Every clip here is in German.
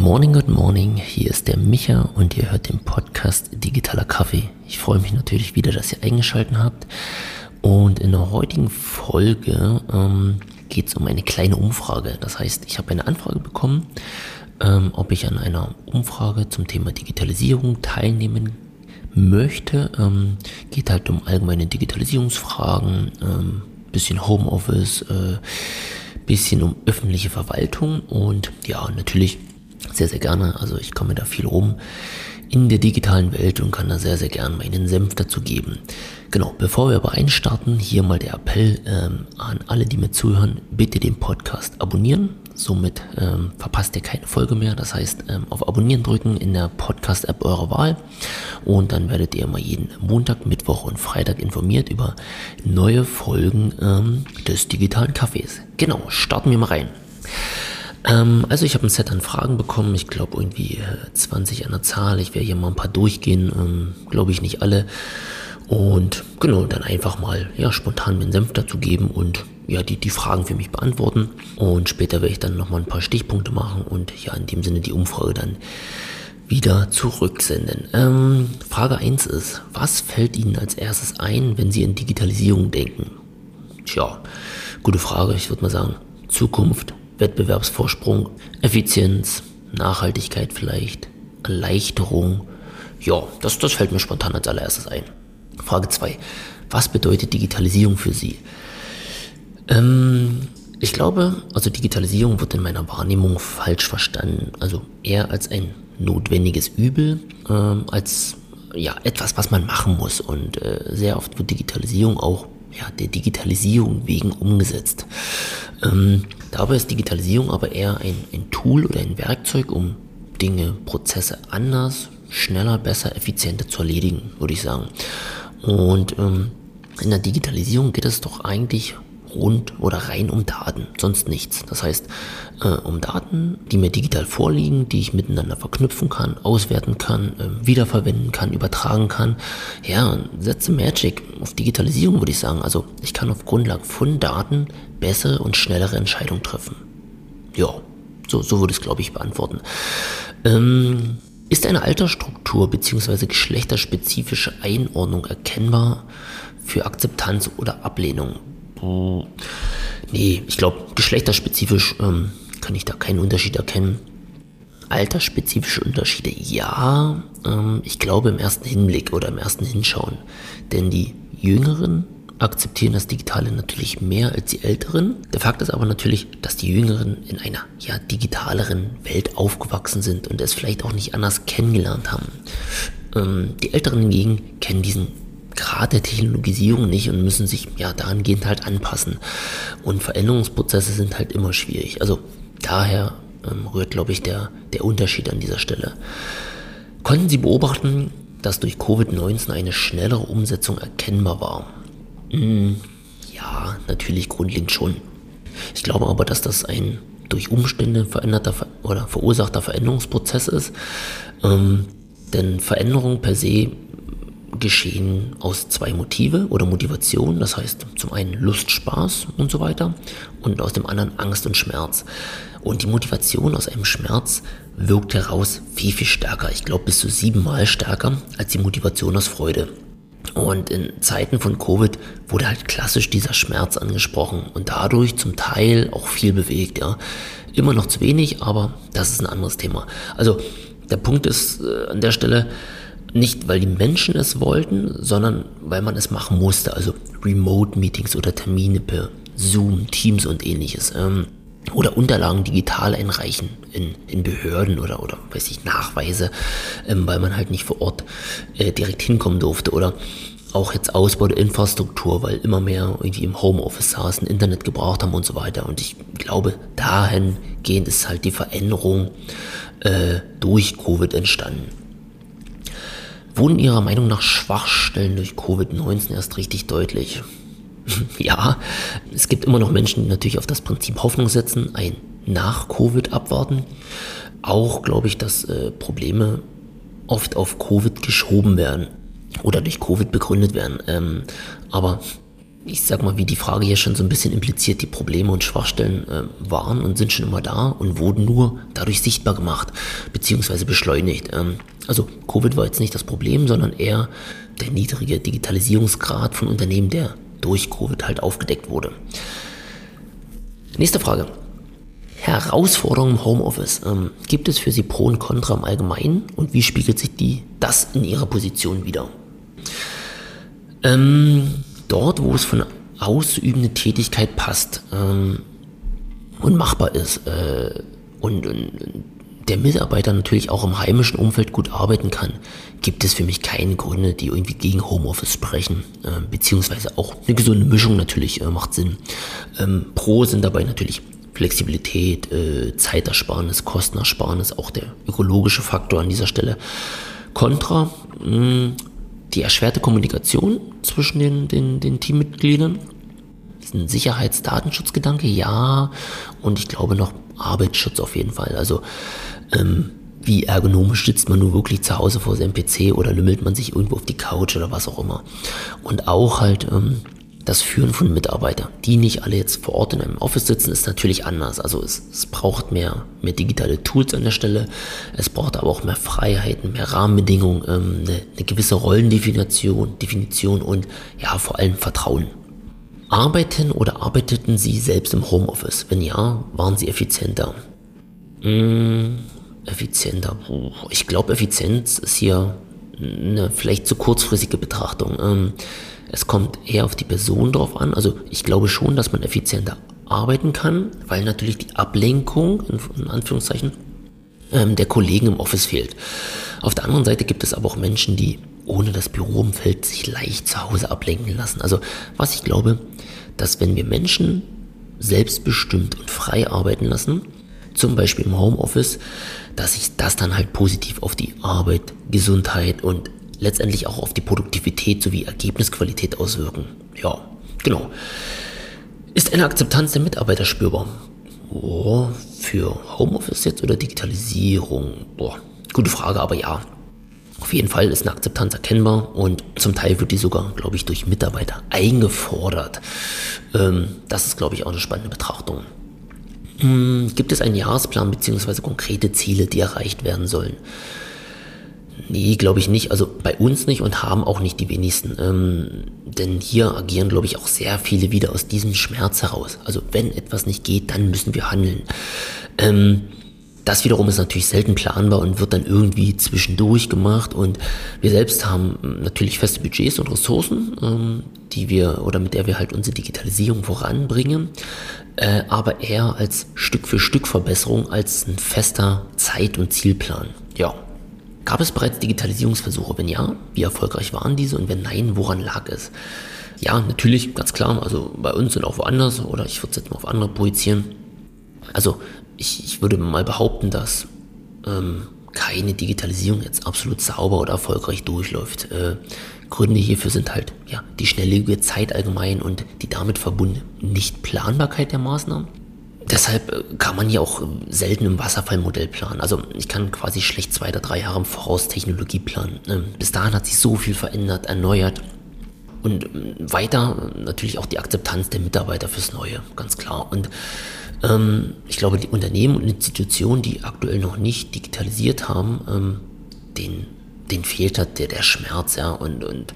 morning, good morning. Hier ist der Micha und ihr hört den Podcast Digitaler Kaffee. Ich freue mich natürlich wieder, dass ihr eingeschaltet habt. Und in der heutigen Folge ähm, geht es um eine kleine Umfrage. Das heißt, ich habe eine Anfrage bekommen, ähm, ob ich an einer Umfrage zum Thema Digitalisierung teilnehmen möchte. Ähm, geht halt um allgemeine Digitalisierungsfragen, ähm, bisschen Homeoffice, äh, bisschen um öffentliche Verwaltung und ja, natürlich sehr, sehr gerne. Also ich komme da viel rum in der digitalen Welt und kann da sehr, sehr gerne meinen Senf dazu geben. Genau, bevor wir aber einstarten, hier mal der Appell ähm, an alle, die mir zuhören, bitte den Podcast abonnieren. Somit ähm, verpasst ihr keine Folge mehr. Das heißt, ähm, auf Abonnieren drücken in der Podcast-App eurer Wahl und dann werdet ihr immer jeden Montag, Mittwoch und Freitag informiert über neue Folgen ähm, des digitalen Cafés. Genau, starten wir mal rein. Ähm, also ich habe ein Set an Fragen bekommen, ich glaube irgendwie 20 äh, an der Zahl. Ich werde hier mal ein paar durchgehen, ähm, glaube ich nicht alle. Und genau, dann einfach mal ja, spontan meinen Senf dazu geben und ja, die, die Fragen für mich beantworten. Und später werde ich dann nochmal ein paar Stichpunkte machen und ja, in dem Sinne die Umfrage dann wieder zurücksenden. Ähm, Frage 1 ist, was fällt Ihnen als erstes ein, wenn Sie in Digitalisierung denken? Tja, gute Frage. Ich würde mal sagen, Zukunft, Wettbewerbsvorsprung, Effizienz, Nachhaltigkeit vielleicht, Erleichterung. Ja, das, das fällt mir spontan als allererstes ein. Frage 2. Was bedeutet Digitalisierung für Sie? Ähm, ich glaube, also Digitalisierung wird in meiner Wahrnehmung falsch verstanden. Also eher als ein notwendiges Übel, ähm, als ja, etwas, was man machen muss. Und äh, sehr oft wird Digitalisierung auch ja, der Digitalisierung wegen umgesetzt. Ähm, dabei ist Digitalisierung aber eher ein, ein Tool oder ein Werkzeug, um Dinge, Prozesse anders, schneller, besser, effizienter zu erledigen, würde ich sagen. Und ähm, in der Digitalisierung geht es doch eigentlich rund oder rein um Daten, sonst nichts. Das heißt, äh, um Daten, die mir digital vorliegen, die ich miteinander verknüpfen kann, auswerten kann, äh, wiederverwenden kann, übertragen kann. Ja, setze Magic auf Digitalisierung, würde ich sagen. Also ich kann auf Grundlage von Daten bessere und schnellere Entscheidungen treffen. Ja, so, so würde ich es, glaube ich, beantworten. Ähm, ist eine Altersstruktur bzw. geschlechterspezifische Einordnung erkennbar für Akzeptanz oder Ablehnung? Hm, nee, ich glaube, geschlechterspezifisch ähm, kann ich da keinen Unterschied erkennen. Altersspezifische Unterschiede, ja, ähm, ich glaube im ersten Hinblick oder im ersten Hinschauen. Denn die Jüngeren akzeptieren das Digitale natürlich mehr als die Älteren. Der Fakt ist aber natürlich, dass die Jüngeren in einer ja digitaleren Welt aufgewachsen sind und es vielleicht auch nicht anders kennengelernt haben. Ähm, die Älteren hingegen kennen diesen Grad der Technologisierung nicht und müssen sich ja dahingehend halt anpassen. Und Veränderungsprozesse sind halt immer schwierig. Also daher ähm, rührt, glaube ich, der, der Unterschied an dieser Stelle. Konnten Sie beobachten, dass durch Covid-19 eine schnellere Umsetzung erkennbar war? Mm, ja, natürlich grundlegend schon. Ich glaube aber, dass das ein durch Umstände veränderter oder verursachter Veränderungsprozess ist. Ähm, denn Veränderungen per se geschehen aus zwei Motive oder Motivationen, das heißt zum einen Lust, Spaß und so weiter und aus dem anderen Angst und Schmerz. Und die Motivation aus einem Schmerz wirkt heraus viel, viel stärker. Ich glaube bis zu siebenmal stärker als die Motivation aus Freude. Und in Zeiten von Covid wurde halt klassisch dieser Schmerz angesprochen und dadurch zum Teil auch viel bewegt, ja. Immer noch zu wenig, aber das ist ein anderes Thema. Also der Punkt ist äh, an der Stelle nicht, weil die Menschen es wollten, sondern weil man es machen musste. Also Remote-Meetings oder Termine per Zoom, Teams und ähnliches. Ähm, oder Unterlagen digital einreichen in, in Behörden oder, oder weiß ich, Nachweise, ähm, weil man halt nicht vor Ort äh, direkt hinkommen durfte. Oder auch jetzt Ausbau der Infrastruktur, weil immer mehr irgendwie im Homeoffice saßen, Internet gebraucht haben und so weiter. Und ich glaube, dahingehend ist halt die Veränderung äh, durch Covid entstanden. Wurden Ihrer Meinung nach Schwachstellen durch Covid-19 erst richtig deutlich? ja, es gibt immer noch Menschen, die natürlich auf das Prinzip Hoffnung setzen, ein Nach-Covid abwarten. Auch glaube ich, dass äh, Probleme oft auf Covid geschoben werden oder durch Covid begründet werden. Ähm, aber ich sag mal, wie die Frage hier schon so ein bisschen impliziert, die Probleme und Schwachstellen äh, waren und sind schon immer da und wurden nur dadurch sichtbar gemacht, beziehungsweise beschleunigt. Ähm, also Covid war jetzt nicht das Problem, sondern eher der niedrige Digitalisierungsgrad von Unternehmen, der durch Covid halt aufgedeckt wurde. Nächste Frage. Herausforderungen im Homeoffice. Ähm, gibt es für Sie Pro und Contra im Allgemeinen und wie spiegelt sich die, das in Ihrer Position wieder? Ähm, dort, wo es von auszuübende Tätigkeit passt ähm, und machbar ist äh, und, und der Mitarbeiter natürlich auch im heimischen Umfeld gut arbeiten kann, gibt es für mich keine Gründe, die irgendwie gegen Homeoffice sprechen. Äh, beziehungsweise auch eine gesunde Mischung natürlich äh, macht Sinn. Ähm, Pro sind dabei natürlich Flexibilität, äh, Zeitersparnis, Kostenersparnis, auch der ökologische Faktor an dieser Stelle. Contra, mh, die erschwerte Kommunikation zwischen den, den, den Teammitgliedern. Diesen Sicherheitsdatenschutzgedanke, ja. Und ich glaube noch Arbeitsschutz auf jeden Fall. Also ähm, wie ergonomisch sitzt man nur wirklich zu Hause vor seinem PC oder lümmelt man sich irgendwo auf die Couch oder was auch immer. Und auch halt ähm, das Führen von Mitarbeitern, die nicht alle jetzt vor Ort in einem Office sitzen, ist natürlich anders. Also es, es braucht mehr, mehr digitale Tools an der Stelle. Es braucht aber auch mehr Freiheiten, mehr Rahmenbedingungen, ähm, eine, eine gewisse Rollendefinition Definition und ja, vor allem Vertrauen. Arbeiten oder arbeiteten Sie selbst im Homeoffice? Wenn ja, waren Sie effizienter? Mmh, effizienter. Ich glaube, Effizienz ist hier eine vielleicht zu kurzfristige Betrachtung. Ähm, es kommt eher auf die Person drauf an. Also ich glaube schon, dass man effizienter arbeiten kann, weil natürlich die Ablenkung, in, Anführungszeichen, ähm, der Kollegen im Office fehlt. Auf der anderen Seite gibt es aber auch Menschen, die ohne das Büroumfeld sich leicht zu Hause ablenken lassen. Also was ich glaube, dass wenn wir Menschen selbstbestimmt und frei arbeiten lassen, zum Beispiel im Homeoffice, dass sich das dann halt positiv auf die Arbeit, Gesundheit und letztendlich auch auf die Produktivität sowie Ergebnisqualität auswirken. Ja, genau. Ist eine Akzeptanz der Mitarbeiter spürbar? Oh, für Homeoffice jetzt oder Digitalisierung? Boah, gute Frage, aber ja. Auf jeden Fall ist eine Akzeptanz erkennbar und zum Teil wird die sogar, glaube ich, durch Mitarbeiter eingefordert. Ähm, das ist, glaube ich, auch eine spannende Betrachtung. Hm, gibt es einen Jahresplan bzw. konkrete Ziele, die erreicht werden sollen? Nee, glaube ich nicht. Also bei uns nicht und haben auch nicht die wenigsten. Ähm, denn hier agieren, glaube ich, auch sehr viele wieder aus diesem Schmerz heraus. Also wenn etwas nicht geht, dann müssen wir handeln. Ähm, das wiederum ist natürlich selten planbar und wird dann irgendwie zwischendurch gemacht. Und wir selbst haben natürlich feste Budgets und Ressourcen, ähm, die wir oder mit der wir halt unsere Digitalisierung voranbringen, äh, aber eher als Stück für Stück Verbesserung als ein fester Zeit- und Zielplan. Ja. Gab es bereits Digitalisierungsversuche? Wenn ja, wie erfolgreich waren diese und wenn nein, woran lag es? Ja, natürlich, ganz klar, also bei uns und auch woanders, oder ich würde es jetzt mal auf andere projizieren. Also ich, ich würde mal behaupten, dass ähm, keine Digitalisierung jetzt absolut sauber oder erfolgreich durchläuft. Äh, Gründe hierfür sind halt ja die schnelllebige Zeit allgemein und die damit verbundene Nichtplanbarkeit der Maßnahmen deshalb äh, kann man ja auch selten im Wasserfallmodell planen. Also ich kann quasi schlecht zwei oder drei Jahre im Voraus Technologie planen. Ähm, bis dahin hat sich so viel verändert, erneuert. Und ähm, weiter natürlich auch die Akzeptanz der Mitarbeiter fürs Neue, ganz klar. Und ähm, ich glaube, die Unternehmen und Institutionen, die aktuell noch nicht digitalisiert haben, ähm, denen, denen fehlt halt der, der Schmerz, ja. Und, und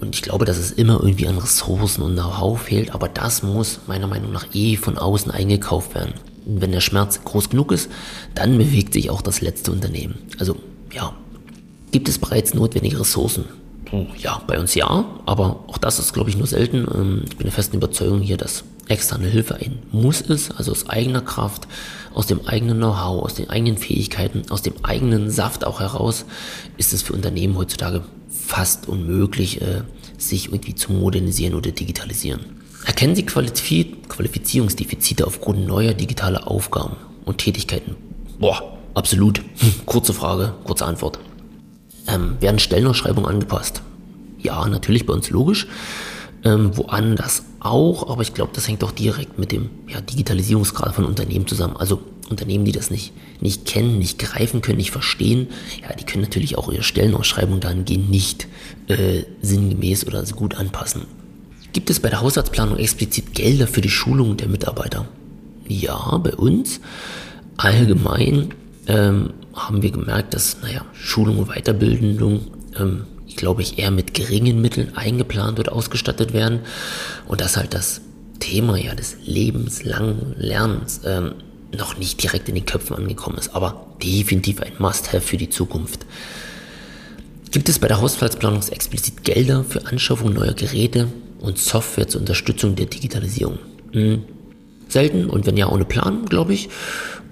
und ich glaube, dass es immer irgendwie an Ressourcen und Know-how fehlt, aber das muss meiner Meinung nach eh von außen eingekauft werden. Und wenn der Schmerz groß genug ist, dann bewegt sich auch das letzte Unternehmen. Also ja, gibt es bereits notwendige Ressourcen? Ja, bei uns ja, aber auch das ist, glaube ich, nur selten. Ähm, ich bin der festen Überzeugung hier, dass externe Hilfe ein Muss ist, also aus eigener Kraft, aus dem eigenen Know-how, aus den eigenen Fähigkeiten, aus dem eigenen Saft auch heraus, ist es für Unternehmen heutzutage fast unmöglich, äh, sich irgendwie zu modernisieren oder digitalisieren. Erkennen Sie Qualifizierungsdefizite aufgrund neuer digitaler Aufgaben und Tätigkeiten? Boah, absolut. Hm, kurze Frage, kurze Antwort. Ähm, werden Stellenausschreibungen angepasst? Ja, natürlich bei uns logisch. Ähm, woanders auch, aber ich glaube, das hängt doch direkt mit dem ja, Digitalisierungsgrad von Unternehmen zusammen. Also Unternehmen, die das nicht, nicht kennen, nicht greifen können, nicht verstehen, ja, die können natürlich auch ihre Stellenausschreibung dahingehend nicht äh, sinngemäß oder so gut anpassen. Gibt es bei der Haushaltsplanung explizit Gelder für die Schulung der Mitarbeiter? Ja, bei uns. Allgemein ähm, haben wir gemerkt, dass, naja, Schulung und Weiterbildung, ähm, ich glaube ich, eher mit geringen Mitteln eingeplant oder ausgestattet werden und dass halt das Thema ja des lebenslangen Lernens ähm, noch nicht direkt in den Köpfen angekommen ist, aber definitiv ein Must-Have für die Zukunft. Gibt es bei der Haushaltsplanung explizit Gelder für Anschaffung neuer Geräte und Software zur Unterstützung der Digitalisierung? Hm. Selten und wenn ja ohne Plan, glaube ich.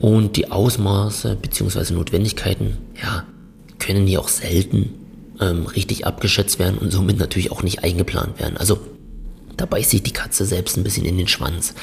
Und die Ausmaße bzw. Notwendigkeiten, ja, können hier auch selten ähm, richtig abgeschätzt werden und somit natürlich auch nicht eingeplant werden. Also da beißt sich die Katze selbst ein bisschen in den Schwanz.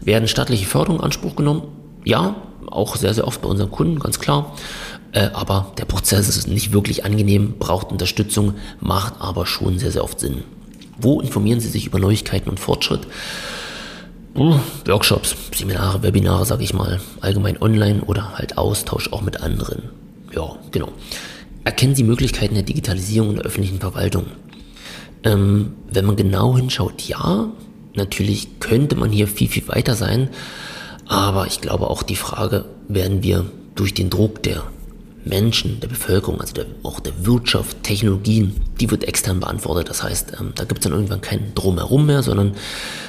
Werden staatliche Förderungen in Anspruch genommen? Ja, auch sehr, sehr oft bei unseren Kunden, ganz klar. Äh, aber der Prozess ist nicht wirklich angenehm, braucht Unterstützung, macht aber schon sehr, sehr oft Sinn. Wo informieren Sie sich über Neuigkeiten und Fortschritt? Uh, Workshops, Seminare, Webinare, sage ich mal, allgemein online oder halt Austausch auch mit anderen. Ja, genau. Erkennen Sie Möglichkeiten der Digitalisierung in der öffentlichen Verwaltung? Ähm, wenn man genau hinschaut, ja, natürlich könnte man hier viel, viel weiter sein, aber ich glaube auch die Frage, werden wir durch den Druck der Menschen, der Bevölkerung, also der, auch der Wirtschaft, Technologien, die wird extern beantwortet. Das heißt, ähm, da gibt es dann irgendwann kein Drumherum mehr, sondern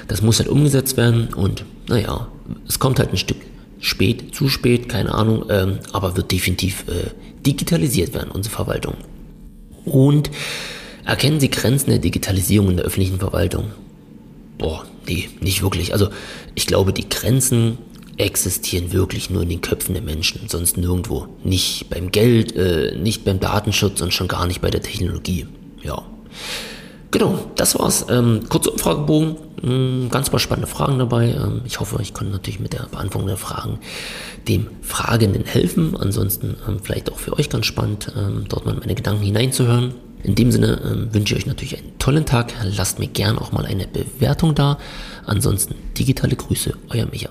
das muss halt umgesetzt werden und naja, es kommt halt ein Stück spät, zu spät, keine Ahnung, ähm, aber wird definitiv äh, digitalisiert werden, unsere Verwaltung. Und erkennen Sie Grenzen der Digitalisierung in der öffentlichen Verwaltung? Boah, nee, nicht wirklich. Also ich glaube, die Grenzen existieren wirklich nur in den Köpfen der Menschen, sonst nirgendwo. Nicht beim Geld, äh, nicht beim Datenschutz und schon gar nicht bei der Technologie. Ja. Genau, das war's. Ähm, kurzer Umfragebogen, ähm, ganz paar spannende Fragen dabei. Ähm, ich hoffe, ich konnte natürlich mit der Beantwortung der Fragen dem Fragenden helfen. Ansonsten ähm, vielleicht auch für euch ganz spannend, ähm, dort mal meine Gedanken hineinzuhören. In dem Sinne ähm, wünsche ich euch natürlich einen tollen Tag. Lasst mir gern auch mal eine Bewertung da. Ansonsten digitale Grüße, euer Micha.